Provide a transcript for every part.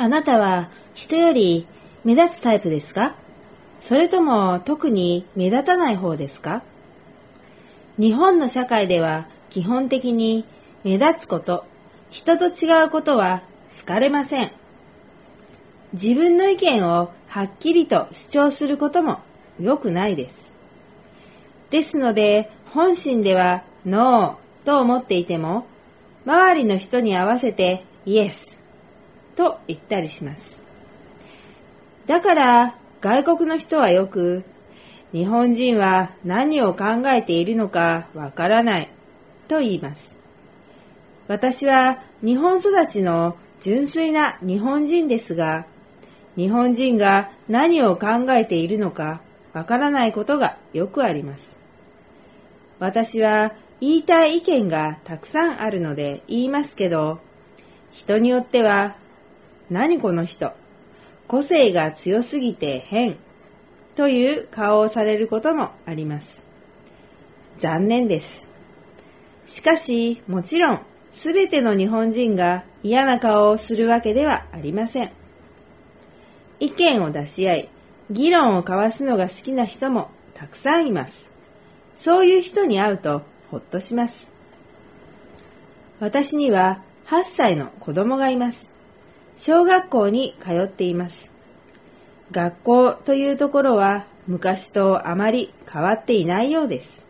あなたは人より目立つタイプですか？それとも特に目立たない方ですか？日本の社会では基本的に目立つこと、人と違うことは好かれません。自分の意見をはっきりと主張することも良くないです。ですので、本心ではノーと思っていても、周りの人に合わせてイエスと言ったりします。だから外国の人はよく日本人は何を考えているのかわからないと言います。私は日本育ちの純粋な日本人ですが、日本人が何を考えているのかわからないことがよくあります。私は言いたい意見がたくさんあるので言いますけど、人によっては、何この人、個性が強すぎて変という顔をされることもあります。残念です。しかし、もちろん、すべての日本人が嫌な顔をするわけではありません。意見を出し合い、議論を交わすのが好きな人もたくさんいます。そういう人に会うとほっとします。私には8歳の子供がいます。小学校に通っています。学校というところは昔とあまり変わっていないようです。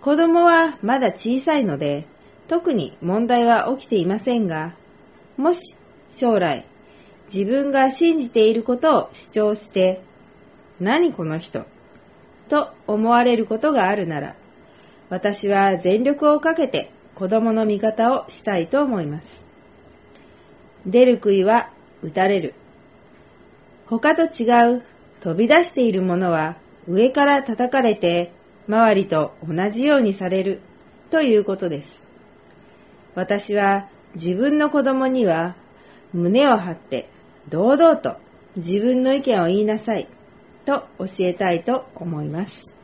子供はまだ小さいので特に問題は起きていませんが、もし将来自分が信じていることを主張して、何この人と思われることがあるなら、私は全力をかけて子供の味方をしたいと思います。出る杭は打たれる。他と違う飛び出しているものは上から叩かれて周りと同じようにされるということです。私は自分の子供には胸を張って堂々と自分の意見を言いなさいと教えたいと思います。